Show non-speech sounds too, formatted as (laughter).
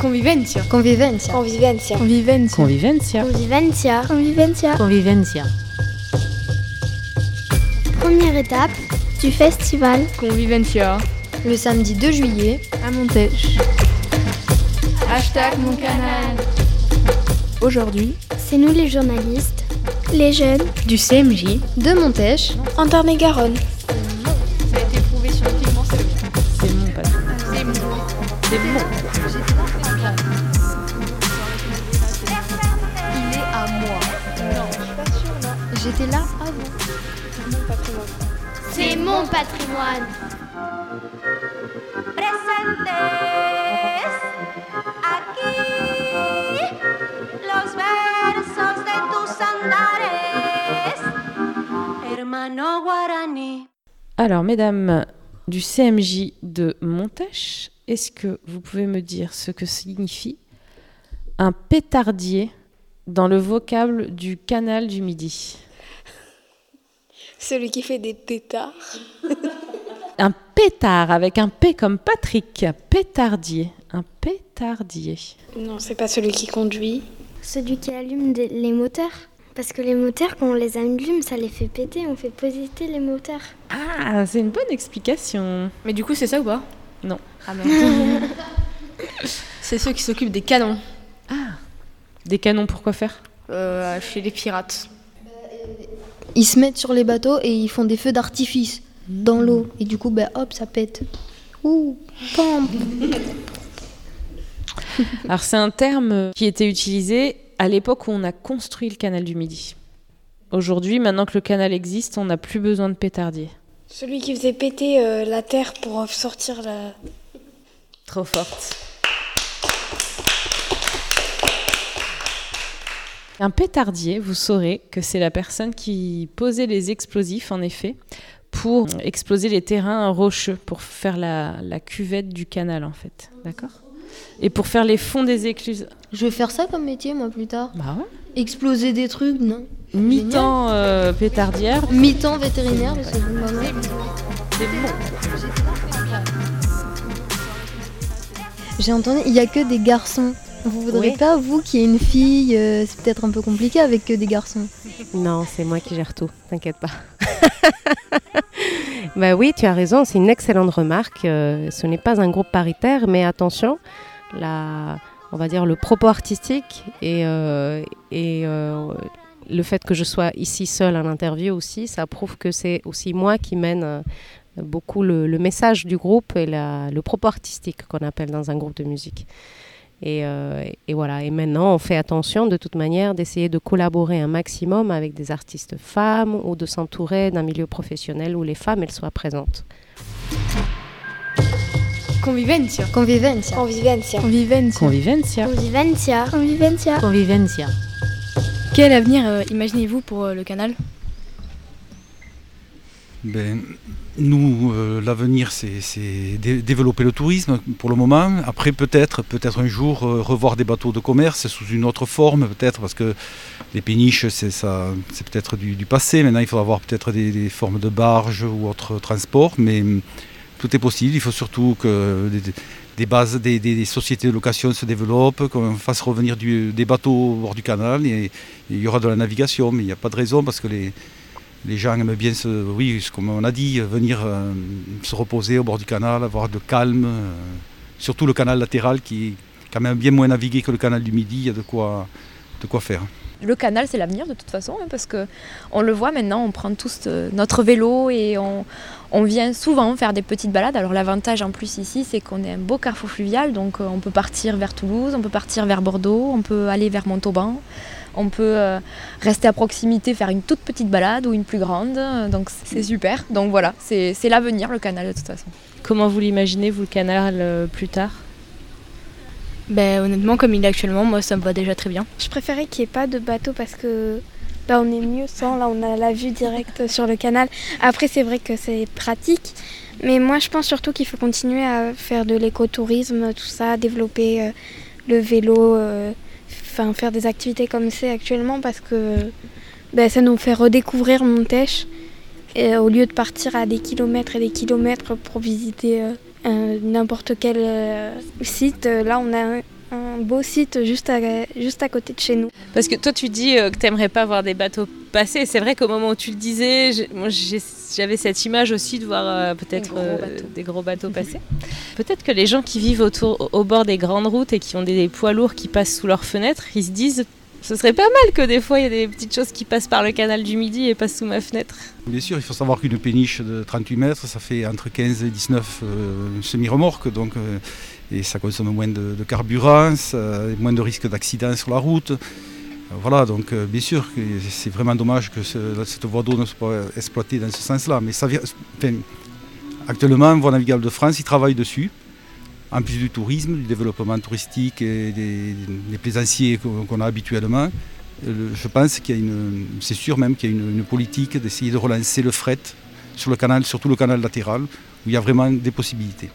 Convivencia. Convivencia. Convivencia. Convivencia. Convivencia. Convivencia. Convivencia. Convivencia. Première étape du festival Convivencia. Le samedi 2 juillet À Montèche. Hashtag mon canal. Aujourd'hui, C'est nous les journalistes, les jeunes, du CMJ. de Montèche. en Tarn-et-Garonne. J'étais là avant. C'est mon patrimoine. presentes aquí los versos de tus andares, hermano guaraní. Alors, mesdames du CMJ de Montèche, est-ce que vous pouvez me dire ce que signifie un pétardier dans le vocable du canal du Midi? Celui qui fait des pétards. (laughs) Un pétard avec un P comme Patrick. Pétardier. Un pétardier. Non, c'est pas celui qui conduit. Celui qui allume des- les moteurs. Parce que les moteurs, quand on les allume, ça les fait péter, on fait positer les moteurs. Ah, c'est une bonne explication. Mais du coup, c'est ça ou pas? Non. Ah merde. (laughs) c'est ceux qui s'occupent des canons Des canons pour quoi faire? Euh, chez les pirates. Ils se mettent sur les bateaux et ils font des feux d'artifice dans l'eau. Et du coup, bah, hop, ça pète. Ouh, pam. (laughs) Alors, c'est un terme qui était utilisé à l'époque où on a construit le canal du Midi. Aujourd'hui, maintenant que le canal existe, on n'a plus besoin de pétardier. Celui qui faisait péter euh, la terre pour sortir la. Trop forte. Un pétardier, vous saurez que c'est la personne qui posait les explosifs, en effet, pour exploser les terrains rocheux, pour faire la, la cuvette du canal, en fait. D'accord? Et pour faire les fonds des écluses. Je vais faire ça comme métier, moi, plus tard. Bah ouais. Exploser des trucs, non Mi-temps euh, pétardière. Mi-temps vétérinaire, parce que maman. C'est bon. J'ai entendu, il y a que des garçons. Vous voudrez Oui. pas, vous, qui ait une fille, euh, c'est peut-être un peu compliqué avec que des garçons. Non, c'est moi qui gère tout, t'inquiète pas. (laughs) bah oui, tu as raison, c'est une excellente remarque. euh, ce n'est pas un groupe paritaire, mais attention, la, on va dire le propos artistique et, euh, et euh, le fait que je sois ici seule à l'interview aussi, ça prouve que c'est aussi moi qui mène euh, beaucoup le, le message du groupe et la- le propos artistique qu'on appelle dans un groupe de musique. Euh, et, voilà. Et maintenant, on fait attention de toute manière d'essayer de collaborer un maximum avec des artistes femmes ou de s'entourer d'un milieu professionnel où les femmes elles soient présentes. Convivencia. Convivencia. Convivencia. Convivencia. Convivencia. Convivencia. Convivencia. Quel avenir euh, imaginez-vous pour euh, le canal? Ben, nous, euh, l'avenir, c'est c'est dé- développer le tourisme pour le moment. Après, peut-être, peut-être un jour euh, revoir des bateaux de commerce sous une autre forme, peut-être, parce que les péniches, c'est peut-être du, passé. Maintenant, il faudra avoir peut-être des, formes de barges ou autres transports, mais hum, tout est possible. Il faut surtout que des, bases, des, sociétés de location se développent, qu'on fasse revenir des bateaux au bord du canal, et, il y aura de la navigation, mais il n'y a pas de raison parce que les les gens aiment bien, se, oui, a dit, venir euh, se reposer au bord du canal, avoir de calme. euh, surtout le canal latéral qui est quand même bien moins navigué que le canal du Midi, il y a de quoi faire. Le canal, c'est l'avenir de toute façon, hein, parce que on le voit maintenant, on prend tous euh, notre vélo et on, on vient souvent faire des petites balades. Alors l'avantage en plus ici, c'est qu'on est un beau carrefour fluvial, donc euh, on peut partir vers Toulouse, on peut partir vers Bordeaux, on peut aller vers Montauban, on peut euh, rester à proximité, faire une toute petite balade ou une plus grande, donc c'est super. Donc voilà, c'est l'avenir, le canal de toute façon. Comment vous l'imaginez, vous, le canal, plus tard? Ben honnêtement, comme il est actuellement, moi ça me va déjà très bien. Je préférais qu'il n'y ait pas de bateau parce que bah, on est mieux sans. Là, on a la vue directe (laughs) sur le canal. Après, c'est vrai que c'est pratique. Mais moi, je pense surtout qu'il faut continuer à faire de l'écotourisme, tout ça, développer euh, le vélo, euh, enfin faire des activités comme c'est actuellement parce que ben, ça nous fait redécouvrir Montèche. Euh, au lieu de partir à des kilomètres et des kilomètres pour visiter euh, n'importe quel euh, site, euh, là on a un, beau site juste à, juste à côté de chez nous. Parce que toi, tu dis euh, que tu n'aimerais pas voir des bateaux passer. C'est vrai qu'au moment où tu le disais, j'avais cette image aussi de voir euh, peut-être Des gros euh, bateaux. des gros bateaux passer. Peut-être que les gens qui vivent autour, au bord des grandes routes et qui ont des, des poids lourds qui passent sous leurs fenêtres, ils se disent ce serait pas mal que des fois il y ait des petites choses qui passent par le canal du Midi et passent sous ma fenêtre. Bien sûr, il faut savoir qu'une péniche de 38 mètres, ça fait entre 15 et 19 euh, semi-remorques, euh, et ça consomme moins de, carburant, moins de risques d'accident sur la route. Voilà, donc euh, bien sûr que c'est vraiment dommage que ce- cette voie d'eau ne soit pas exploitée dans ce sens-là. Mais ça, vient- actuellement, Voie navigable de France, ils travaillent dessus. En plus du tourisme, du développement touristique et des, plaisanciers qu'on qu'on a habituellement. Euh, Je pense qu'il y a une, c'est sûr même qu'il y a une, une politique d'essayer de relancer le fret sur le canal, surtout le canal latéral, où il y a vraiment des possibilités.